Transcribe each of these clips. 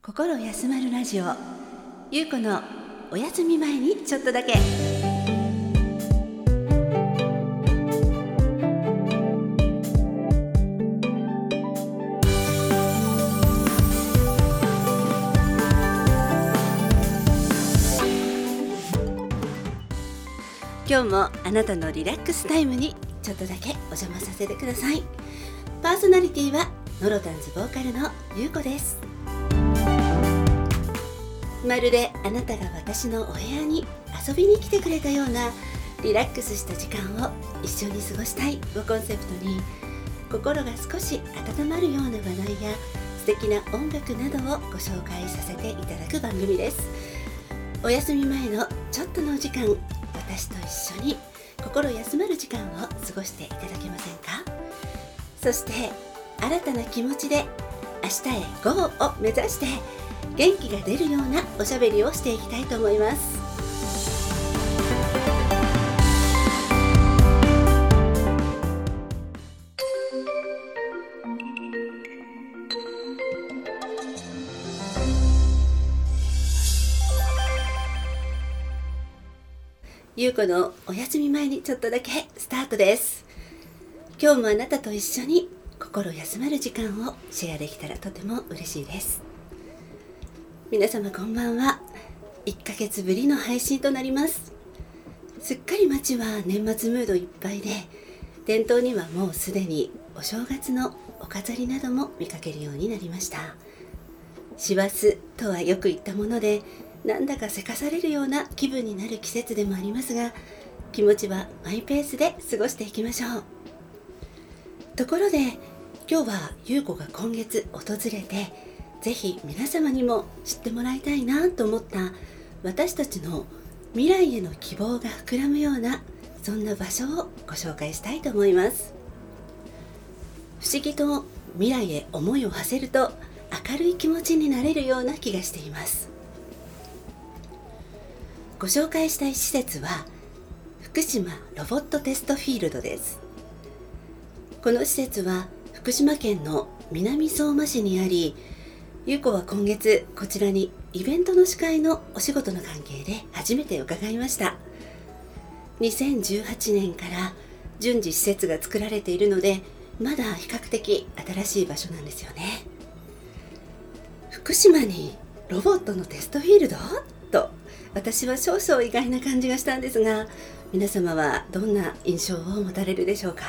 心休まるラジオ。ゆうこのお休み前にちょっとだけ。今日もあなたのリラックスタイムにちょっとだけお邪魔させてください。パーソナリティはノロタンズボーカルのゆうこです。まるであなたが私のお部屋に遊びに来てくれたようなリラックスした時間を一緒に過ごしたいをコンセプトに心が少し温まるような話題や素敵な音楽などをご紹介させていただく番組です。お休み前のちょっとのお時間私と一緒に心休まる時間を過ごしていただけませんか？そして新たな気持ちで明日へ GO を目指して元気が出るようなおしゃべりをしていきたいと思います。ゆうこのお休み前にちょっとだけスタートです。今日もあなたと一緒に心休まる時間をシェアできたらとても嬉しいです。皆様こんばんは。1ヶ月ぶりの配信となります。すっかり街は年末ムードいっぱいで店頭にはもうすでにお正月のお飾りなども見かけるようになりました。師走とはよく言ったものでなんだかせかされるような気分になる季節でもありますが気持ちはマイペースで過ごしていきましょう。ところで今日は優子が今月訪れてぜひ皆様にも知ってもらいたいなと思った私たちの未来への希望が膨らむようなそんな場所をご紹介したいと思います。不思議と未来へ思いを馳せると明るい気持ちになれるような気がしています。ご紹介したい施設は福島ロボットテストフィールドです。この施設は福島県の南相馬市にありゆう子は今月こちらにイベントの司会のお仕事の関係で初めて伺いました。2018年から順次施設が作られているのでまだ比較的新しい場所なんですよね。福島にロボットのテストフィールド？と私は少々意外な感じがしたんですが皆様はどんな印象を持たれるでしょうか？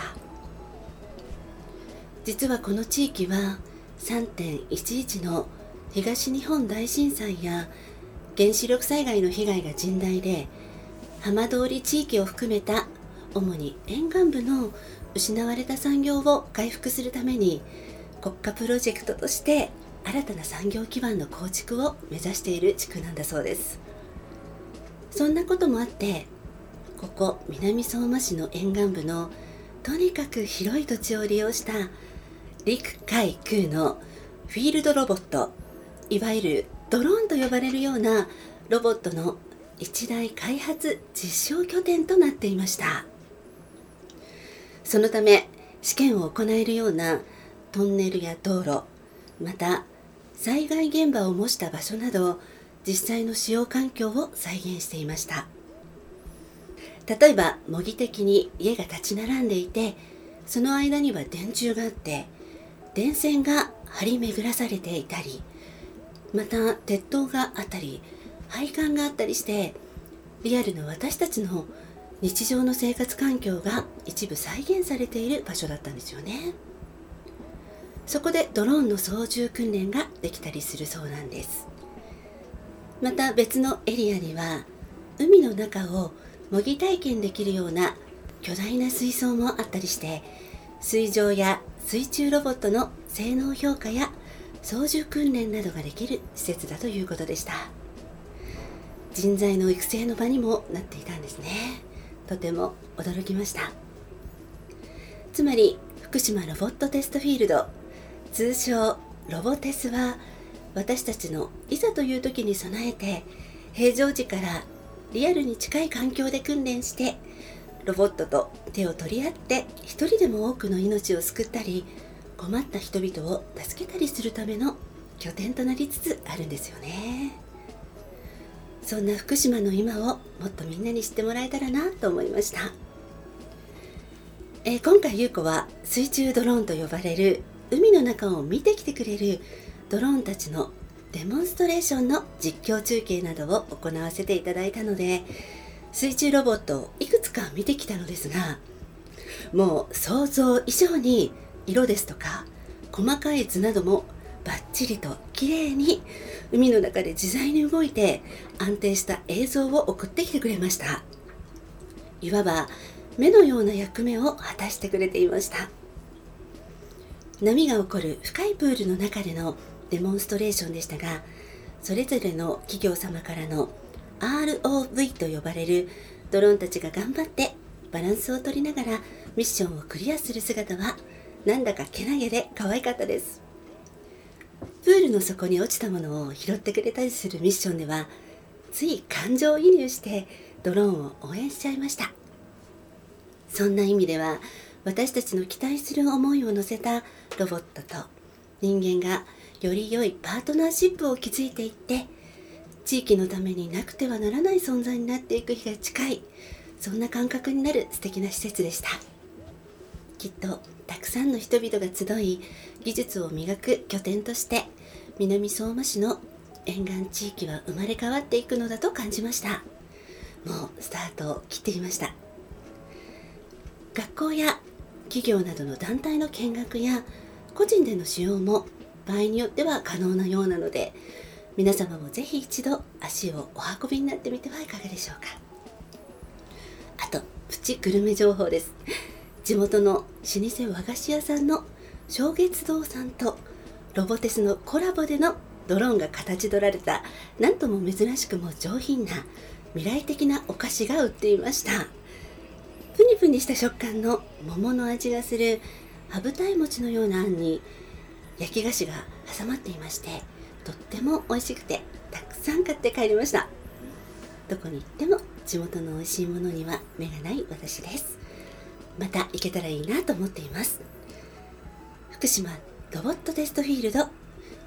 実はこの地域は3.11の東日本大震災や原子力災害の被害が甚大で浜通り地域を含めた主に沿岸部の失われた産業を回復するために国家プロジェクトとして新たな産業基盤の構築を目指している地区なんだそうです。そんなこともあってここ南相馬市の沿岸部のとにかく広い土地を利用した陸海空のフィールドロボットいわゆるドローンと呼ばれるようなロボットの一大開発実証拠点となっていました。そのため試験を行えるようなトンネルや道路また災害現場を模した場所など実際の使用環境を再現していました。例えば模擬的に家が立ち並んでいてその間には電柱があって電線が張り巡らされていたりまた鉄塔があったり配管があったりしてリアルな私たちの日常の生活環境が一部再現されている場所だったんですよね。そこでドローンの操縦訓練ができたりするそうなんです。また別のエリアには海の中を模擬体験できるような巨大な水槽もあったりして水上や水中ロボットの性能評価や操縦訓練などができる施設だということでした。人材の育成の場にもなっていたんですね。とても驚きました。つまり福島ロボットテストフィールド。通称ロボテスは私たちのいざという時に備えて平常時からリアルに近い環境で訓練してロボットと手を取り合って一人でも多くの命を救ったり困った人々を助けたりするための拠点となりつつあるんですよね。そんな福島の今をもっとみんなに知ってもらえたらなと思いました、えー、今回優子は水中ドローンと呼ばれる海の中を見てきてくれるドローンたちのデモンストレーションの実況中継などを行わせていただいたので水中ロボットをいくつか見てきたのですがもう想像以上に色ですとか細かい図などもバッチリと綺麗に海の中で自在に動いて安定した映像を送ってきてくれました。いわば目のような役目を果たしてくれていました。波が起こる深いプールの中でのデモンストレーションでしたがそれぞれの企業様からの ROV と呼ばれるドローンたちが頑張ってバランスを取りながらミッションをクリアする姿はなんだかけなげで可愛かったです。プールの底に落ちたものを拾ってくれたりするミッションではつい感情移入してドローンを応援しちゃいました。そんな意味では私たちの期待する思いを乗せたロボットと人間がより良いパートナーシップを築いていって地域のためになくてはならない存在になっていく日が近い。そんな感覚になる素敵な施設でした。きっとたくさんの人々が集い技術を磨く拠点として南相馬市の沿岸地域は生まれ変わっていくのだと感じました。もうスタートを切っていました。学校や企業などの団体の見学や個人での使用も場合によっては可能なようなので皆様もぜひ一度足をお運びになってみてはいかがでしょうか。あとプチグルメ情報です。地元の老舗和菓子屋さんの正月堂さんとロボテスのコラボでのドローンが形取られたなんとも珍しくも上品な未来的なお菓子が売っていました。プニプニした食感の桃の味がする羽二重餅のようなあんに焼き菓子が挟まっていましてとっても美味しくてたくさん買って帰りました。どこに行っても地元の美味しいものには目がない私です。また行けたらいいなと思っています。福島ロボットテストフィールド。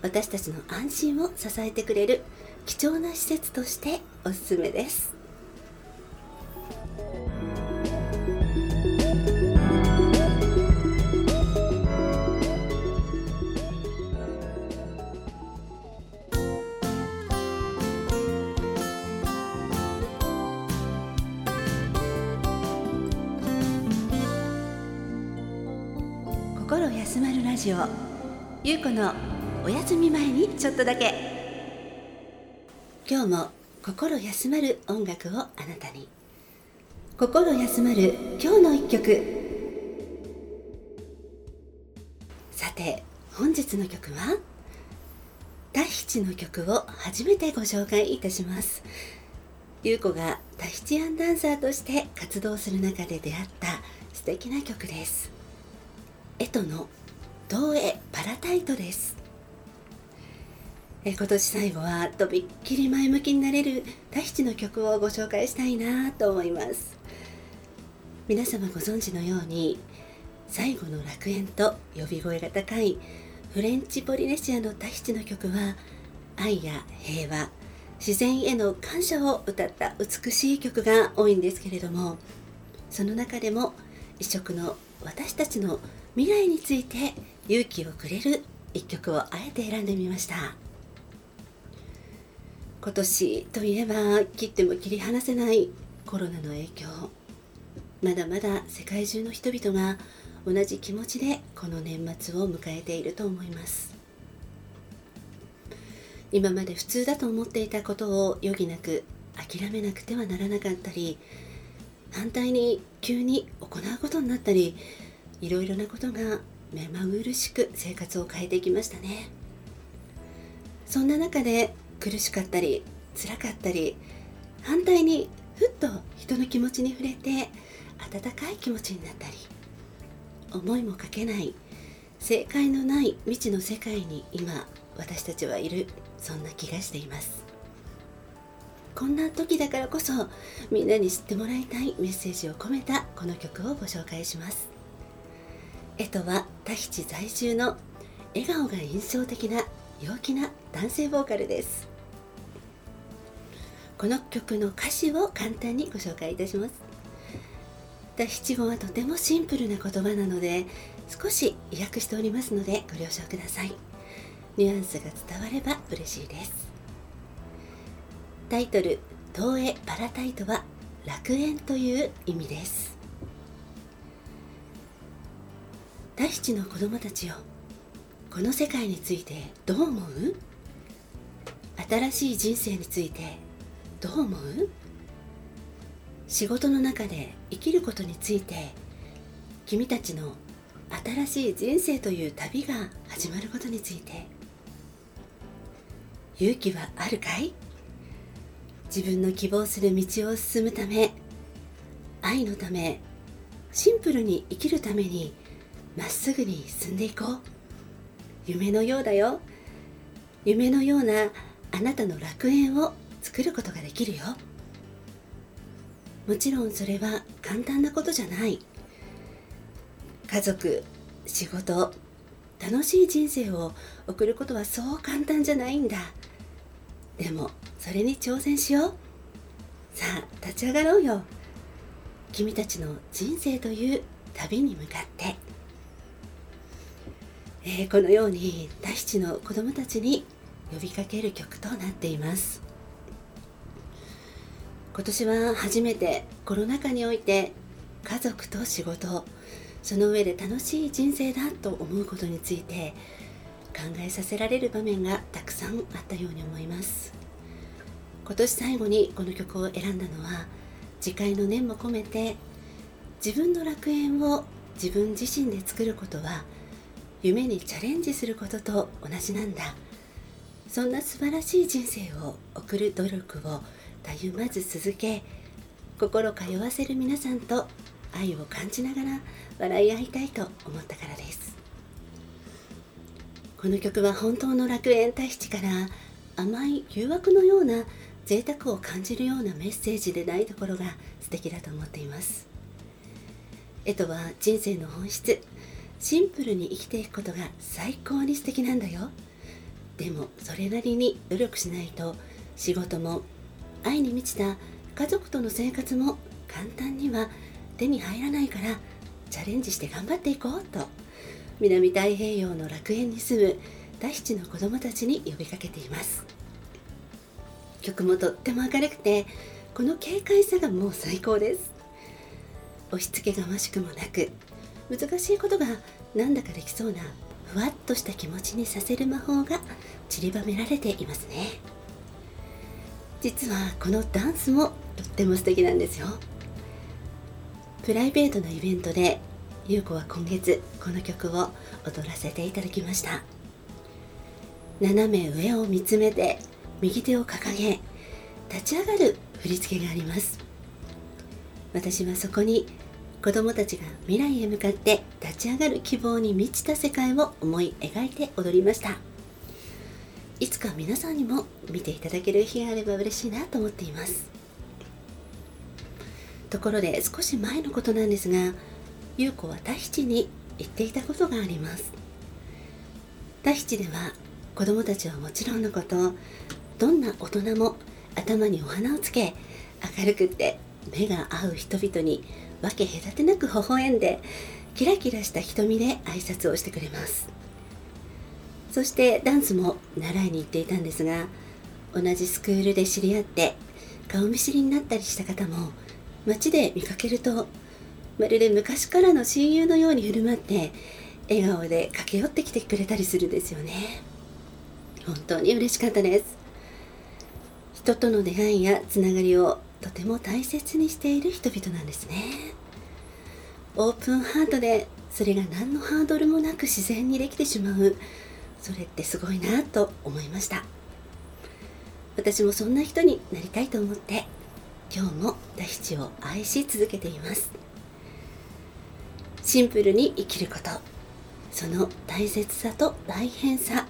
私たちの安心を支えてくれる貴重な施設としておすすめです。心休まるラジオ。ゆうこのお休み前にちょっとだけ。今日も心休まる音楽をあなたに。心休まる今日の一曲。さて本日の曲は？タヒチの曲を初めてご紹介いたします。優子がタヒチアンダンサーとして活動する中で出会った素敵な曲です。エトの東映パラタイトです。え今年最後はとびっきり前向きになれるタヒチの曲をご紹介したいなと思います。皆様ご存知のように最後の楽園と呼び声が高いフレンチポリネシアのタヒチの曲は愛や平和自然への感謝を歌った美しい曲が多いんですけれどもその中でも異色の私たちの未来について勇気をくれる一曲をあえて選んでみました。今年といえば切っても切り離せないコロナの影響。まだまだ世界中の人々が同じ気持ちでこの年末を迎えていると思います。今まで普通だと思っていたことを余儀なく諦めなくてはならなかったり反対に急に行うことになったりいろいろなことが目まぐるしく生活を変えていきましたね。そんな中で苦しかったり辛かったり反対にふっと人の気持ちに触れて温かい気持ちになったり思いもかけない正解のない未知の世界に今私たちはいるそんな気がしています。こんな時だからこそみんなに知ってもらいたいメッセージを込めたこの曲をご紹介します。エトはタヒチ在住の笑顔が印象的な陽気な男性ボーカルです。この曲の歌詞を簡単にご紹介いたします。第七語はとてもシンプルな言葉なので少し意訳しておりますのでご了承ください。ニュアンスが伝われば嬉しいです。タイトル「東映パラタイト」は楽園という意味です。大七の子供たちよ。この世界についてどう思う？新しい人生についてどう思う？仕事の中で生きることについて君たちの新しい人生という旅が始まることについて勇気はあるかい？自分の希望する道を進むため愛のためシンプルに生きるためにまっすぐに進んでいこう。夢のようだよ。夢のようなあなたの楽園を作ることができるよ。もちろんそれは簡単なことじゃない。家族仕事楽しい人生を送ることはそう簡単じゃないんだ。でもそれに挑戦しよう。さあ立ち上がろうよ。君たちの人生という旅に向かって、えー、このように大七の子供たちに呼びかける曲となっています。今年は初めてコロナ禍において家族と仕事その上で楽しい人生だと思うことについて考えさせられる場面がたくさんあったように思います。今年最後にこの曲を選んだのは次回の念も込めて自分の楽園を自分自身で作ることは夢にチャレンジすることと同じなんだ。そんな素晴らしい人生を送る努力をたゆまず続け心通わせる皆さんと愛を感じながら笑い合いたいと思ったからです。この曲は本当の楽園大使から甘い誘惑のような贅沢を感じるようなメッセージでないところが素敵だと思っています。絵とは人生の本質。シンプルに生きていくことが最高に素敵なんだよ。でもそれなりに努力しないと仕事も愛に満ちた家族との生活も簡単には手に入らないからチャレンジして頑張っていこうと。南太平洋の楽園に住む大七の子供たちに呼びかけています。曲もとっても明るくてこの軽快さがもう最高です。押し付けがましくもなく難しいことがなんだかできそうなふわっとした気持ちにさせる魔法が散りばめられていますね。実はこのダンスもとっても素敵なんですよ。プライベートなイベントで優子は今月この曲を踊らせていただきました。斜め上を見つめて右手を掲げ立ち上がる振り付けがあります。私はそこに子供たちが未来へ向かって立ち上がる希望に満ちた世界を思い描いて踊りました。いつか皆さんにも見ていただける日があれば嬉しいなと思っています。ところで少し前のことなんですが優子はタヒチに言っていたことがあります。タヒチでは子供たちはもちろんのことどんな大人も頭にお花をつけ明るくて目が合う人々に分け隔てなく微笑んでキラキラした瞳で挨拶をしてくれます。そしてダンスも習いに行っていたんですが同じスクールで知り合って顔見知りになったりした方も街で見かけるとまるで昔からの親友のように振る舞って笑顔で駆け寄ってきてくれたりするんですよね。本当に嬉しかったです。人との出会いやつながりをとても大切にしている人々なんですね。オープンハートでそれが何のハードルもなく自然にできてしまう。それってすごいなと思いました。私もそんな人になりたいと思って今日も大七を愛し続けています。シンプルに生きること。その大切さと大変さ。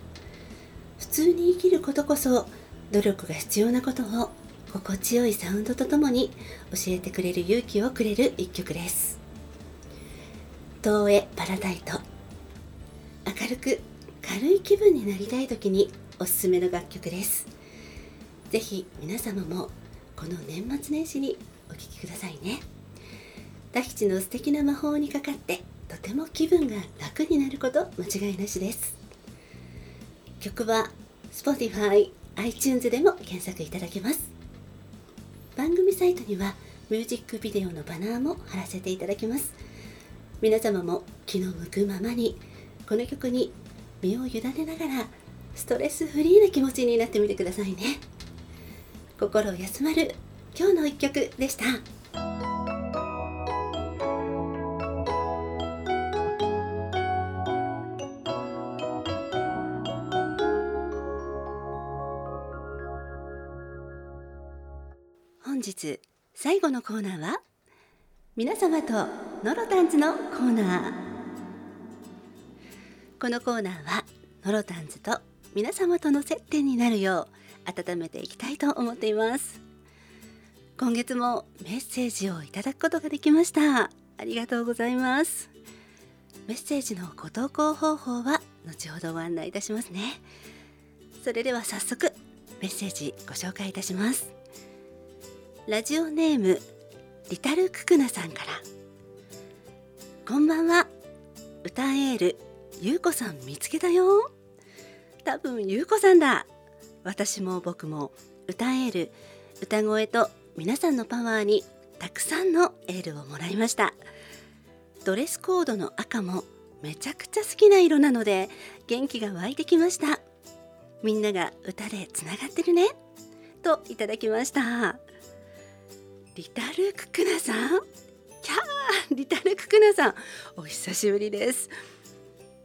普通に生きることこそ努力が必要なことを心地よいサウンドとともに教えてくれる勇気をくれる一曲です。東映パラダイト。明るく軽い気分になりたい時におすすめの楽曲です。ぜひ皆様もこの年末年始にお聴きくださいね。タヒチの素敵な魔法にかかってとても気分が楽になること間違いなしです。曲は Spotify、iTunes でも検索いただけます。番組サイトにはミュージックビデオのバナーも貼らせていただきます。皆様も気の向くままにこの曲に身を委ねながらストレスフリーな気持ちになってみてくださいね。心休まる今日の一曲でした。日最後のコーナーは皆様とノロタンズのコーナー。このコーナーはノロタンズと皆様との接点になるよう温めていきたいと思っています。今月もメッセージをいただくことができました。ありがとうございます。メッセージのご投稿方法は後ほどご案内いたしますね。それでは早速メッセージご紹介いたします。ラジオネームリタルククナさんから。こんばんは。歌エールゆうこさん見つけたよ。多分ゆうこさんだ。私も僕も歌エール歌声と皆さんのパワーにたくさんのエールをもらいました。ドレスコードの赤もめちゃくちゃ好きな色なので元気が湧いてきました。みんなが歌でつながってるね。といただきました。リタルククナさん？キャーリタルククナさん。お久しぶりです。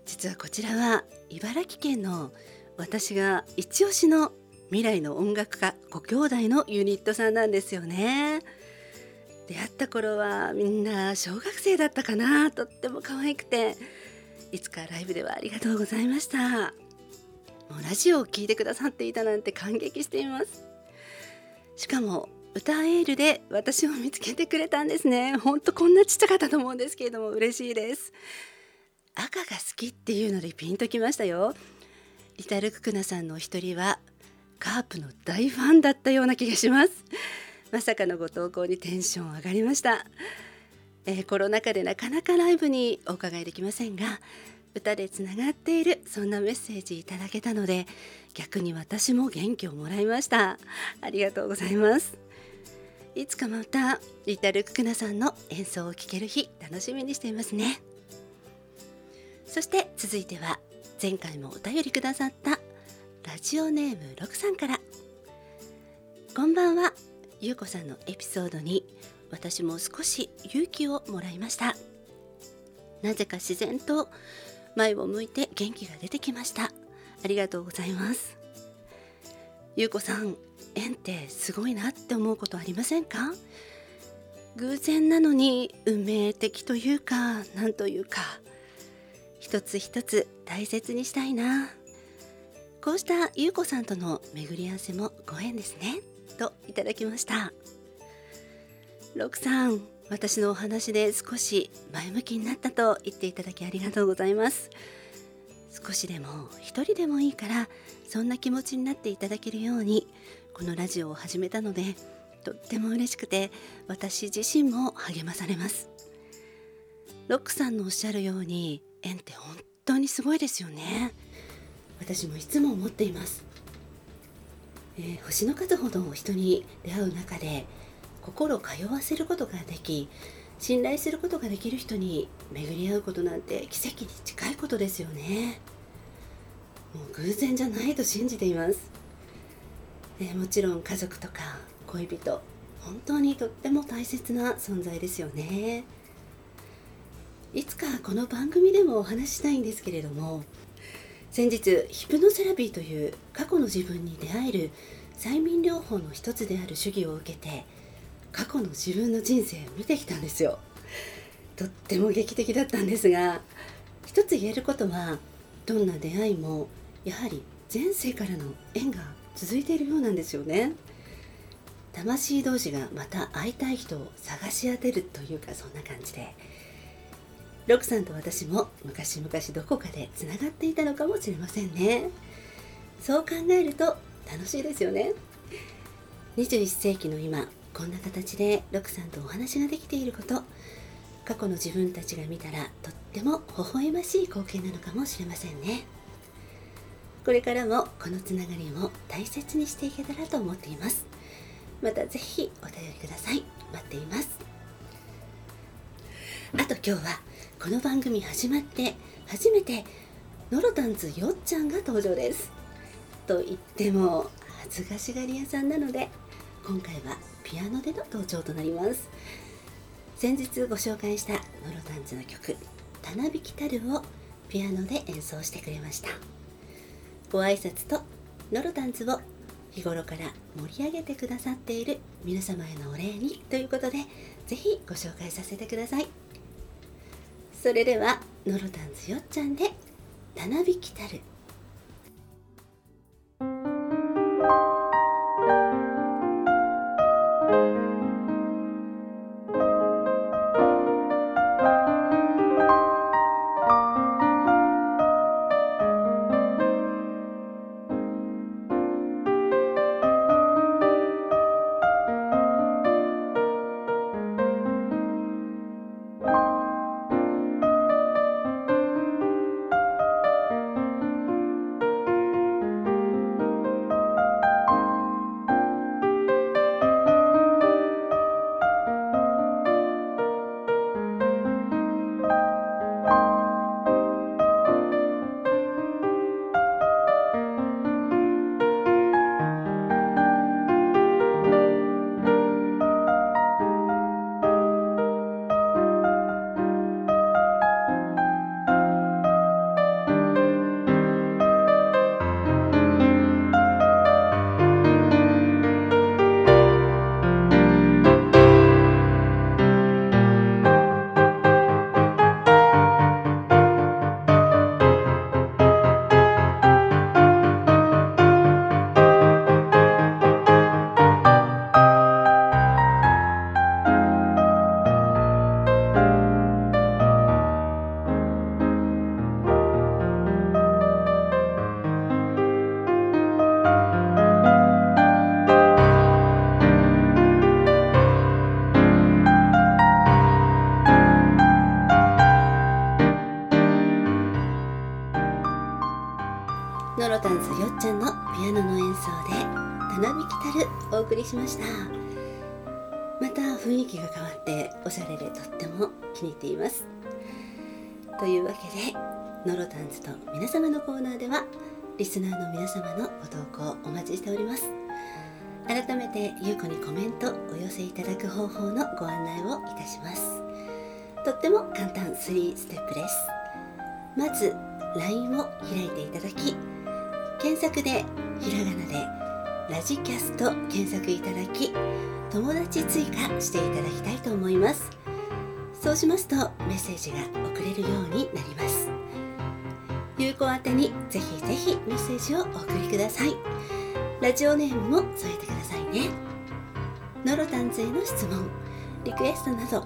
実はこちらは茨城県の私が一押しの未来の音楽家ご兄弟のユニットさんなんですよね。出会った頃はみんな小学生だったかなとっても可愛くて。いつかライブではありがとうございました。もうラジオを聴いてくださっていたなんて感激しています。しかも歌エールで私を見つけてくれたんですね。ほんとこんなちっちゃかったと思うんですけれども嬉しいです。赤が好きっていうのでピンときましたよ。リタルククナさんの一人はカープの大ファンだったような気がします。まさかのご投稿にテンション上がりました、えー、コロナ禍でなかなかライブにお伺いできませんが歌でつながっているそんなメッセージいただけたので逆に私も元気をもらいました。ありがとうございます。いつかまたリタルククナさんの演奏を聴ける日楽しみにしていますね。そして続いては前回もお便りくださったラジオネーム6さんから。こんばんは。ゆうこさんのエピソードに私も少し勇気をもらいました。なぜか自然と前を向いて元気が出てきました。ありがとうございます。ゆうこさん縁ってすごいなって思うことありませんか？偶然なのに運命的というかなんというか。一つ一つ大切にしたいな。こうしたゆうこさんとの巡り合わせもご縁ですね。といただきました。ロクさん私のお話で少し前向きになったと言っていただきありがとうございます。少しでも一人でもいいからそんな気持ちになっていただけるようにこのラジオを始めたのでとっても嬉しくて私自身も励まされます。ロックさんのおっしゃるように縁って本当にすごいですよね。私もいつも思っています、えー、星の数ほど人に出会う中で心通わせることができ信頼することができる人に巡り合うことなんて奇跡に近いことですよね。もう偶然じゃないと信じています、え、もちろん家族とか恋人本当にとっても大切な存在ですよね。いつかこの番組でもお話ししたいんですけれども先日ヒプノセラピーという過去の自分に出会える催眠療法の一つである主義を受けて過去の自分の人生を見てきたんですよ。とっても劇的だったんですが一つ言えることはどんな出会いもやはり前世からの縁が続いているようなんですよね。魂同士がまた会いたい人を探し当てるというかそんな感じで。ロクさんと私も昔々どこかでつながっていたのかもしれませんね。そう考えると楽しいですよね。21世紀の今こんな形でロクさんとお話ができていること過去の自分たちが見たらとっても微笑ましい光景なのかもしれませんね。これからもこのつながりを大切にしていけたらと思っています。またぜひお便りください。待っています。あと今日はこの番組始まって初めてノロタンズよっちゃんが登場です。と言っても恥ずかしがり屋さんなので今回はピアノでの登場となります。先日ご紹介したノロタンズの曲「たなびきたる」をピアノで演奏してくれました。ご挨拶とノロタンズを日頃から盛り上げてくださっている皆様へのお礼にということでぜひご紹介させてください。それではノロタンズよっちゃんで「たなびきたる」ノの演奏で「たなびきたる」お送りしました。また雰囲気が変わっておしゃれでとっても気に入っています。というわけでノロタンズと皆様のコーナーではリスナーの皆様のご投稿お待ちしております。改めてゆうこにコメントお寄せいただく方法のご案内をいたします。とっても簡単3ステップです。まず LINE を開いていただき検索でひらがなでラジキャスト検索いただき友達追加していただきたいと思います。そうしますとメッセージが送れるようになります。有効宛にぜひぜひメッセージをお送りください。ラジオネームも添えてくださいね。ノロタンズへの質問リクエストなど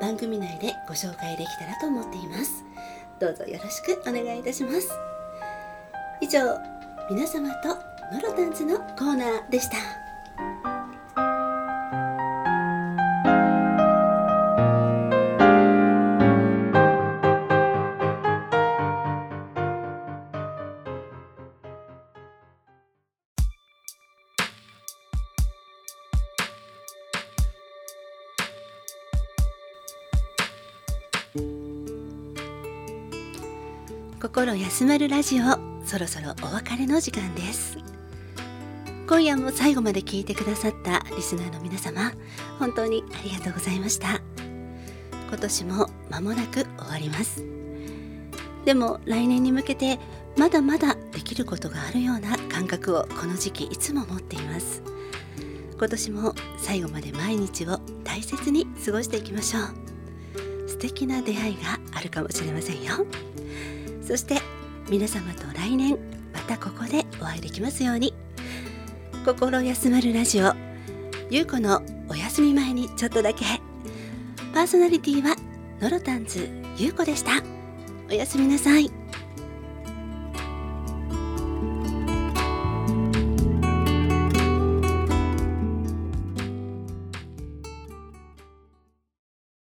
番組内でご紹介できたらと思っています。どうぞよろしくお願いいたします。以上皆様とノロタンズのコーナーでした。心休まるラジオそろそろお別れの時間です。今夜も最後まで聞いてくださったリスナーの皆様本当にありがとうございました。今年も間もなく終わります。でも来年に向けてまだまだできることがあるような感覚をこの時期いつも持っています。今年も最後まで毎日を大切に過ごしていきましょう。素敵な出会いがあるかもしれませんよ。そして皆様と来年またここでお会いできますように。心休まるラジオゆうこのお休み前にちょっとだけ。パーソナリティはノロタンズゆうこでした。おやすみなさい。